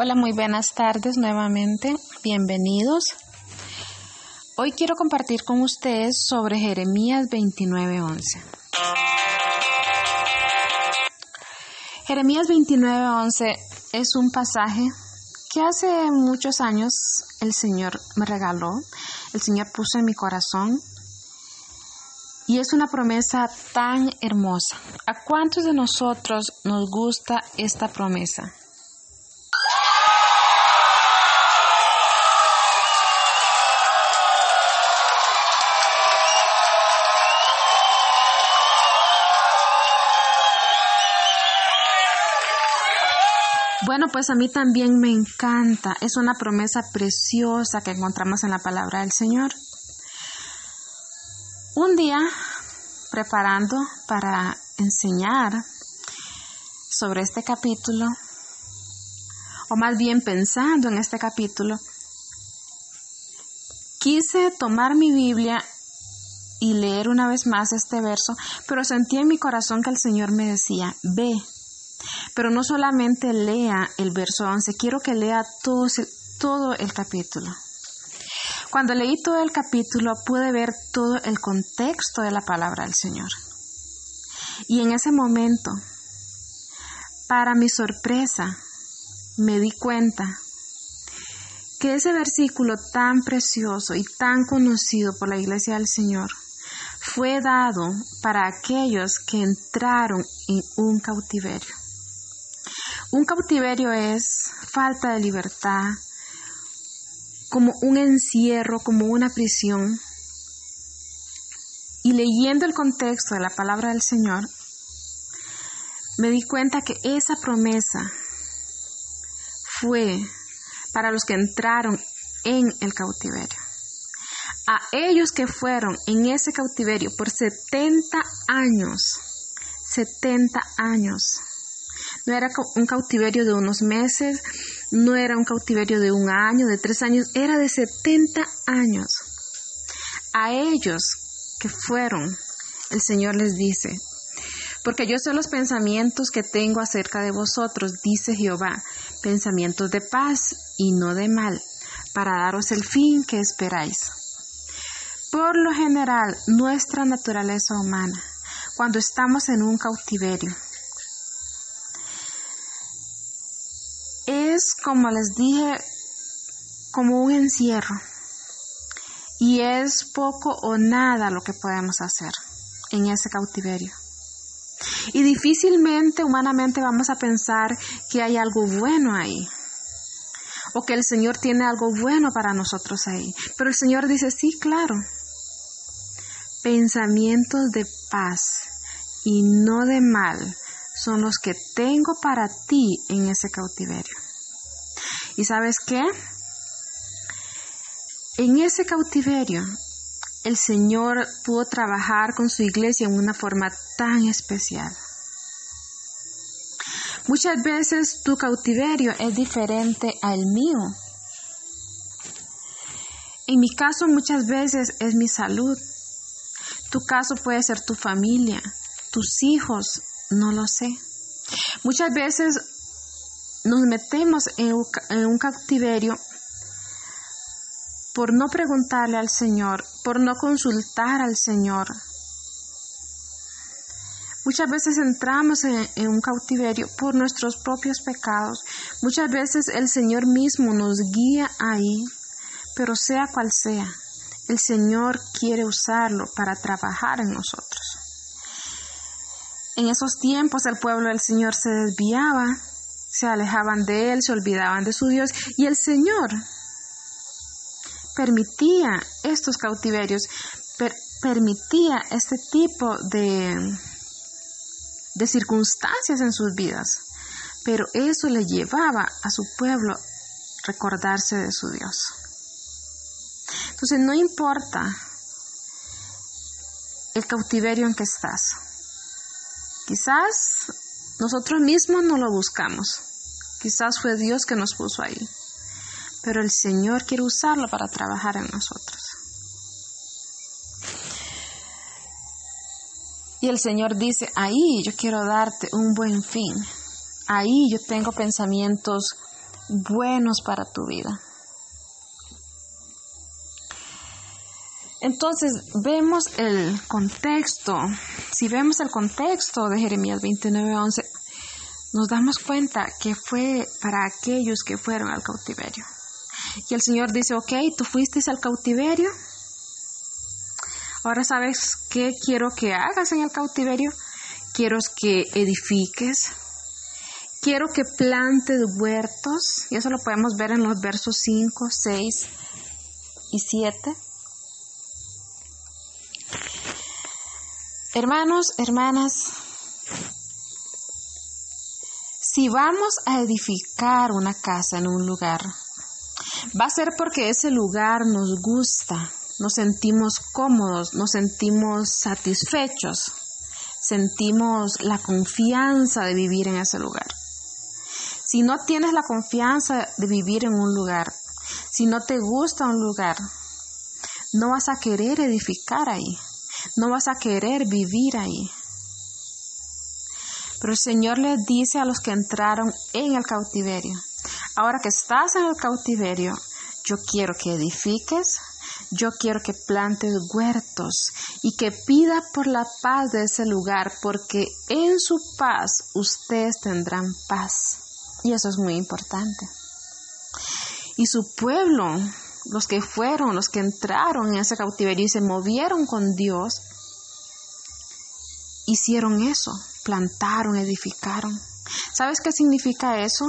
Hola, muy buenas tardes nuevamente. Bienvenidos. Hoy quiero compartir con ustedes sobre Jeremías 29:11. Jeremías 29:11 es un pasaje que hace muchos años el Señor me regaló, el Señor puso en mi corazón y es una promesa tan hermosa. ¿A cuántos de nosotros nos gusta esta promesa? Bueno, pues a mí también me encanta. Es una promesa preciosa que encontramos en la palabra del Señor. Un día, preparando para enseñar sobre este capítulo, o más bien pensando en este capítulo, quise tomar mi Biblia y leer una vez más este verso, pero sentí en mi corazón que el Señor me decía, ve, pero no solamente lea el verso 11, quiero que lea todo, todo el capítulo. Cuando leí todo el capítulo pude ver todo el contexto de la palabra del Señor. Y en ese momento, para mi sorpresa, me di cuenta que ese versículo tan precioso y tan conocido por la iglesia del Señor fue dado para aquellos que entraron en un cautiverio. Un cautiverio es falta de libertad, como un encierro, como una prisión. Y leyendo el contexto de la palabra del Señor, me di cuenta que esa promesa fue para los que entraron en el cautiverio. A ellos que fueron en ese cautiverio por 70 años, 70 años, no era un cautiverio de unos meses, no era un cautiverio de un año, de tres años, era de 70 años. A ellos que fueron, el Señor les dice, porque yo sé los pensamientos que tengo acerca de vosotros, dice Jehová, pensamientos de paz y no de mal, para daros el fin que esperáis. Por lo general, nuestra naturaleza humana, cuando estamos en un cautiverio, es, como les dije, como un encierro. Y es poco o nada lo que podemos hacer en ese cautiverio. Y difícilmente humanamente vamos a pensar que hay algo bueno ahí. O que el Señor tiene algo bueno para nosotros ahí. Pero el Señor dice, sí, claro. Pensamientos de paz y no de mal son los que tengo para ti en ese cautiverio. ¿Y sabes qué? En ese cautiverio, el Señor pudo trabajar con su iglesia en una forma tan especial. Muchas veces tu cautiverio es diferente al mío. En mi caso muchas veces es mi salud. Tu caso puede ser tu familia, tus hijos, no lo sé. Muchas veces nos metemos en un cautiverio por no preguntarle al Señor, por no consultar al Señor. Muchas veces entramos en, un cautiverio por nuestros propios pecados. Muchas veces el Señor mismo nos guía ahí, pero sea cual sea, el Señor quiere usarlo para trabajar en nosotros. En esos tiempos el pueblo del Señor se desviaba, se alejaban de Él, se olvidaban de su Dios y el Señor permitía estos cautiverios, permitía este tipo de, de circunstancias en sus vidas, pero eso le llevaba a su pueblo recordarse de su Dios. Entonces no importa el cautiverio en que estás, Quizás nosotros mismos no lo buscamos. Quizás fue Dios que nos puso ahí. Pero el Señor quiere usarlo para trabajar en nosotros. Y el Señor dice, ahí yo quiero darte un buen fin. Ahí yo tengo pensamientos buenos para tu vida. Entonces vemos el contexto. Si vemos el contexto de Jeremías 29:11, nos damos cuenta que fue para aquellos que fueron al cautiverio. Y el Señor dice, ok, tú fuiste al cautiverio. Ahora sabes qué quiero que hagas en el cautiverio. Quiero que edifiques. Quiero que plantes huertos. Y eso lo podemos ver en los versos 5, 6 y 7. Hermanos, hermanas, si vamos a edificar una casa en un lugar, va a ser porque ese lugar nos gusta, nos sentimos cómodos, nos sentimos satisfechos, sentimos la confianza de vivir en ese lugar. Si no tienes la confianza de vivir en un lugar, si no te gusta un lugar, no vas a querer edificar ahí no vas a querer vivir ahí. Pero el Señor le dice a los que entraron en el cautiverio, ahora que estás en el cautiverio, yo quiero que edifiques, yo quiero que plantes huertos y que pida por la paz de ese lugar, porque en su paz ustedes tendrán paz. Y eso es muy importante. Y su pueblo los que fueron, los que entraron en ese cautiverio y se movieron con Dios, hicieron eso, plantaron, edificaron. ¿Sabes qué significa eso?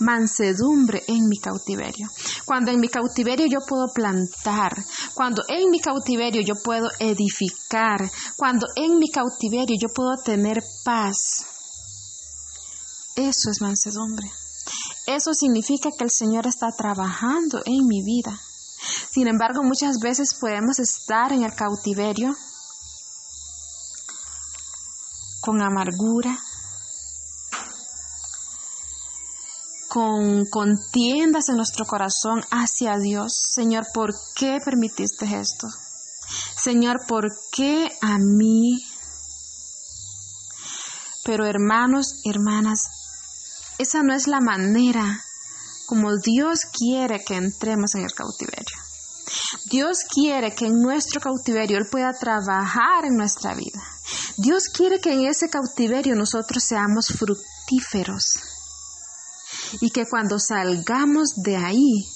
Mansedumbre en mi cautiverio. Cuando en mi cautiverio yo puedo plantar, cuando en mi cautiverio yo puedo edificar, cuando en mi cautiverio yo puedo tener paz. Eso es mansedumbre. Eso significa que el Señor está trabajando en mi vida. Sin embargo, muchas veces podemos estar en el cautiverio con amargura, con contiendas en nuestro corazón hacia Dios. Señor, ¿por qué permitiste esto? Señor, ¿por qué a mí? Pero hermanos, hermanas, esa no es la manera como Dios quiere que entremos en el cautiverio. Dios quiere que en nuestro cautiverio Él pueda trabajar en nuestra vida. Dios quiere que en ese cautiverio nosotros seamos fructíferos y que cuando salgamos de ahí,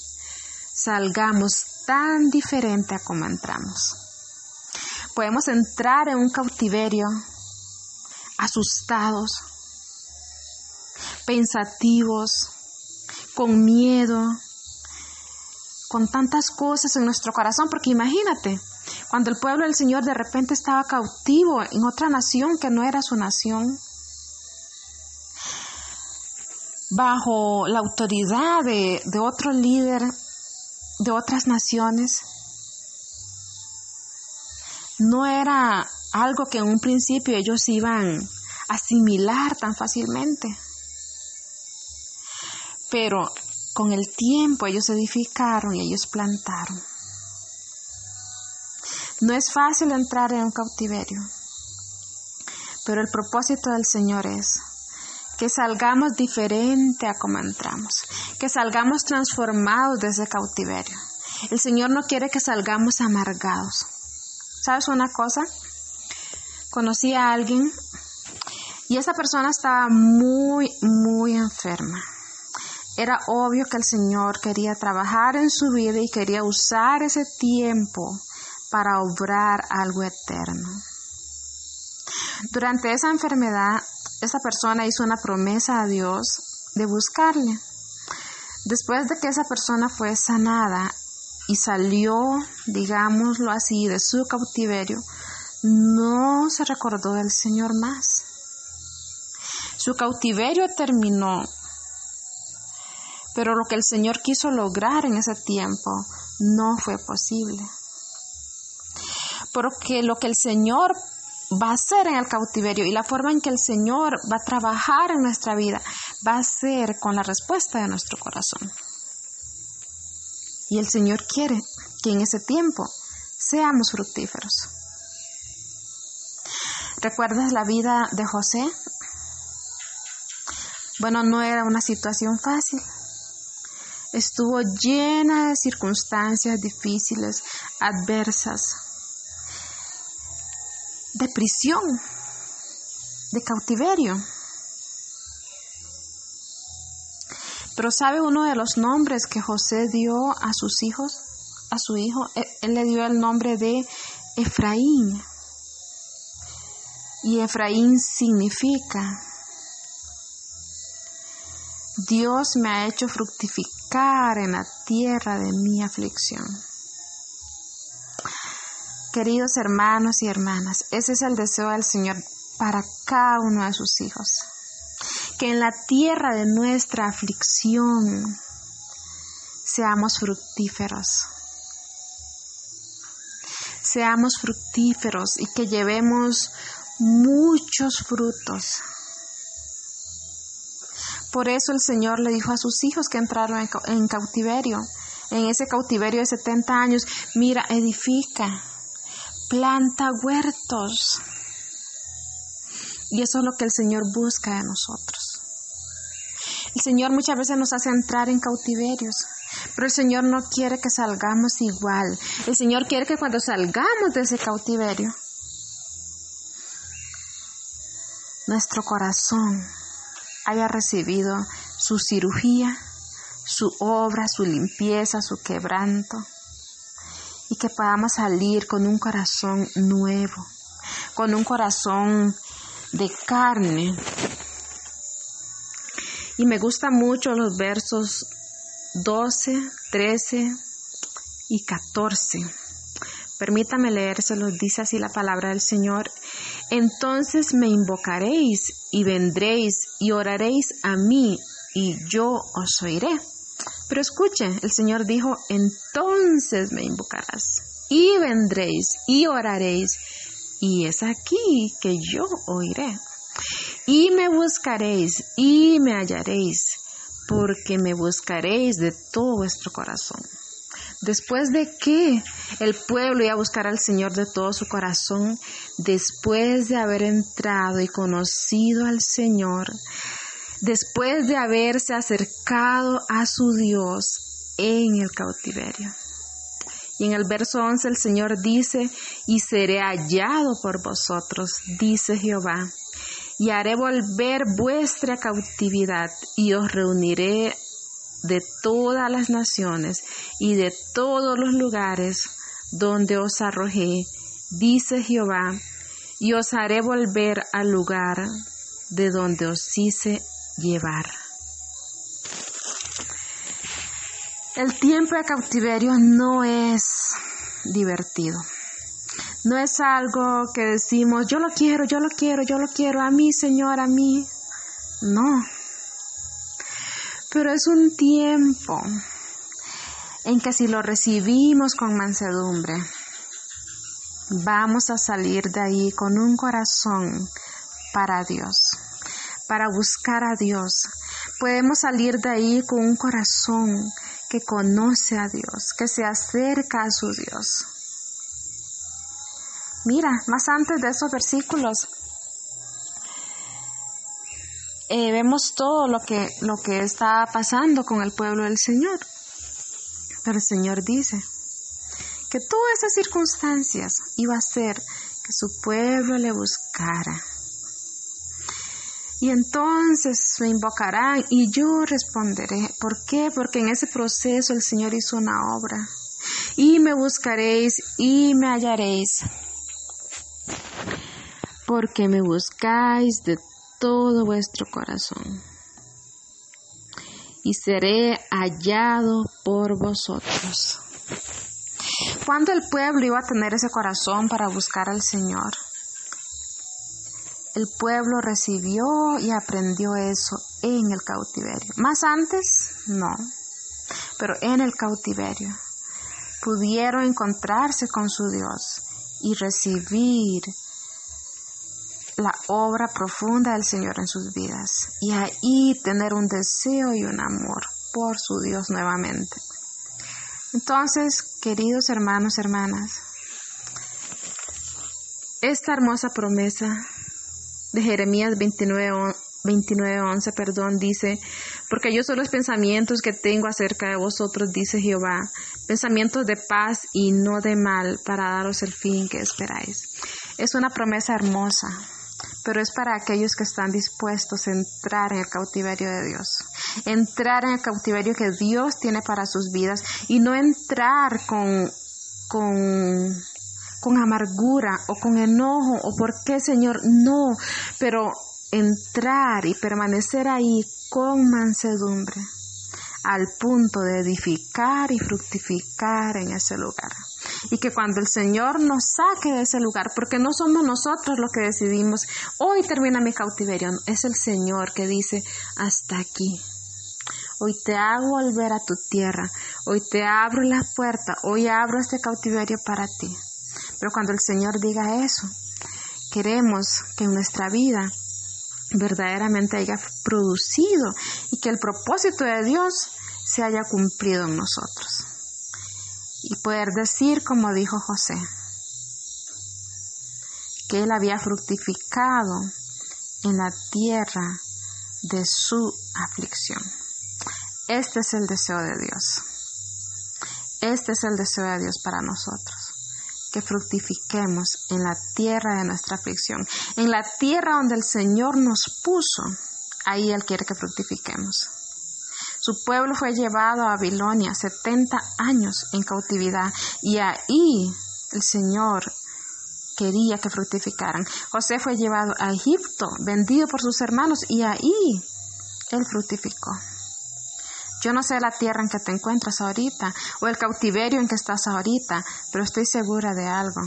salgamos tan diferente a como entramos. Podemos entrar en un cautiverio asustados, pensativos, con miedo, con tantas cosas en nuestro corazón, porque imagínate, cuando el pueblo del Señor de repente estaba cautivo en otra nación que no era su nación, bajo la autoridad de, de otro líder de otras naciones, no era algo que en un principio ellos iban a asimilar tan fácilmente. Pero con el tiempo ellos edificaron y ellos plantaron. No es fácil entrar en un cautiverio, pero el propósito del Señor es que salgamos diferente a como entramos, que salgamos transformados de ese cautiverio. El Señor no quiere que salgamos amargados. ¿Sabes una cosa? Conocí a alguien y esa persona estaba muy, muy enferma. Era obvio que el Señor quería trabajar en su vida y quería usar ese tiempo para obrar algo eterno. Durante esa enfermedad, esa persona hizo una promesa a Dios de buscarle. Después de que esa persona fue sanada y salió, digámoslo así, de su cautiverio, no se recordó del Señor más. Su cautiverio terminó pero lo que el Señor quiso lograr en ese tiempo no fue posible. Porque lo que el Señor va a hacer en el cautiverio y la forma en que el Señor va a trabajar en nuestra vida va a ser con la respuesta de nuestro corazón. Y el Señor quiere que en ese tiempo seamos fructíferos. ¿Recuerdas la vida de José? Bueno, no era una situación fácil. Estuvo llena de circunstancias difíciles, adversas, de prisión, de cautiverio. Pero ¿sabe uno de los nombres que José dio a sus hijos? A su hijo, él le dio el nombre de Efraín. Y Efraín significa, Dios me ha hecho fructificar en la tierra de mi aflicción. Queridos hermanos y hermanas, ese es el deseo del Señor para cada uno de sus hijos. Que en la tierra de nuestra aflicción seamos fructíferos. Seamos fructíferos y que llevemos muchos frutos. Por eso el Señor le dijo a sus hijos que entraron en, cautiverio, en ese cautiverio de 70 años, mira, edifica, planta huertos. Y eso es lo que el Señor busca de nosotros. El Señor muchas veces nos hace entrar en cautiverios, pero el Señor no quiere que salgamos igual. El Señor quiere que cuando salgamos de ese cautiverio, nuestro corazón haya recibido su cirugía, su obra, su limpieza, su quebranto, y que podamos salir con un corazón nuevo, con un corazón de carne. Y me gustan mucho los versos 12, 13 y 14. Permítame leérselos, dice así la palabra del Señor. Entonces me invocaréis y vendréis y oraréis a mí y yo os oiré. Pero escuche, el Señor dijo, entonces me invocarás y vendréis y oraréis y es aquí que yo oiré. Y me buscaréis y me hallaréis, porque me buscaréis de todo vuestro corazón. Después de que el pueblo iba a buscar al Señor de todo su corazón, después de haber entrado y conocido al Señor, después de haberse acercado a su Dios en el cautiverio. Y en el verso 11 el Señor dice, y seré hallado por vosotros, dice Jehová, y haré volver vuestra cautividad y os reuniré de todas las naciones y de todos los lugares donde os arrojé, dice Jehová, y os haré volver al lugar de donde os hice llevar. El tiempo de cautiverio no es divertido. No es algo que decimos, yo lo quiero, yo lo quiero, yo lo quiero, a mí, Señor, a mí. No, pero es un tiempo en que si lo recibimos con mansedumbre, vamos a salir de ahí con un corazón para Dios, para buscar a Dios. Podemos salir de ahí con un corazón que conoce a Dios, que se acerca a su Dios. Mira, más antes de esos versículos, eh, vemos todo lo que, lo que está pasando con el pueblo del Señor. Pero el Señor dice que todas esas circunstancias iba a hacer que su pueblo le buscara. Y entonces me invocarán y yo responderé. ¿Por qué? Porque en ese proceso el Señor hizo una obra. Y me buscaréis y me hallaréis. Porque me buscáis de todo vuestro corazón y seré hallado por vosotros. Cuando el pueblo iba a tener ese corazón para buscar al Señor, el pueblo recibió y aprendió eso en el cautiverio. Más antes, no, pero en el cautiverio pudieron encontrarse con su Dios y recibir la obra profunda del Señor en sus vidas y ahí tener un deseo y un amor por su Dios nuevamente. Entonces, queridos hermanos, hermanas, esta hermosa promesa de Jeremías 29, 29:11, perdón, dice, porque yo son los pensamientos que tengo acerca de vosotros, dice Jehová, pensamientos de paz y no de mal, para daros el fin que esperáis. Es una promesa hermosa, pero es para aquellos que están dispuestos a entrar en el cautiverio de Dios, entrar en el cautiverio que Dios tiene para sus vidas y no entrar con, con, con amargura o con enojo o por qué Señor, no, pero entrar y permanecer ahí con mansedumbre al punto de edificar y fructificar en ese lugar. Y que cuando el Señor nos saque de ese lugar, porque no somos nosotros los que decidimos, hoy termina mi cautiverio, es el Señor que dice, hasta aquí. Hoy te hago volver a tu tierra, hoy te abro la puerta, hoy abro este cautiverio para ti. Pero cuando el Señor diga eso, queremos que nuestra vida verdaderamente haya producido y que el propósito de Dios se haya cumplido en nosotros. Y poder decir, como dijo José, que él había fructificado en la tierra de su aflicción. Este es el deseo de Dios. Este es el deseo de Dios para nosotros que fructifiquemos en la tierra de nuestra aflicción, en la tierra donde el Señor nos puso, ahí Él quiere que fructifiquemos. Su pueblo fue llevado a Babilonia 70 años en cautividad y ahí el Señor quería que fructificaran. José fue llevado a Egipto, vendido por sus hermanos y ahí Él fructificó. Yo no sé la tierra en que te encuentras ahorita o el cautiverio en que estás ahorita, pero estoy segura de algo.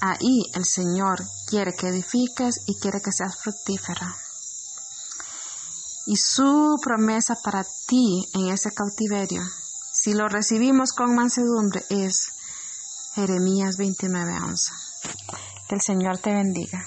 Ahí el Señor quiere que edifiques y quiere que seas fructífero. Y su promesa para ti en ese cautiverio, si lo recibimos con mansedumbre, es Jeremías 29:11. Que el Señor te bendiga.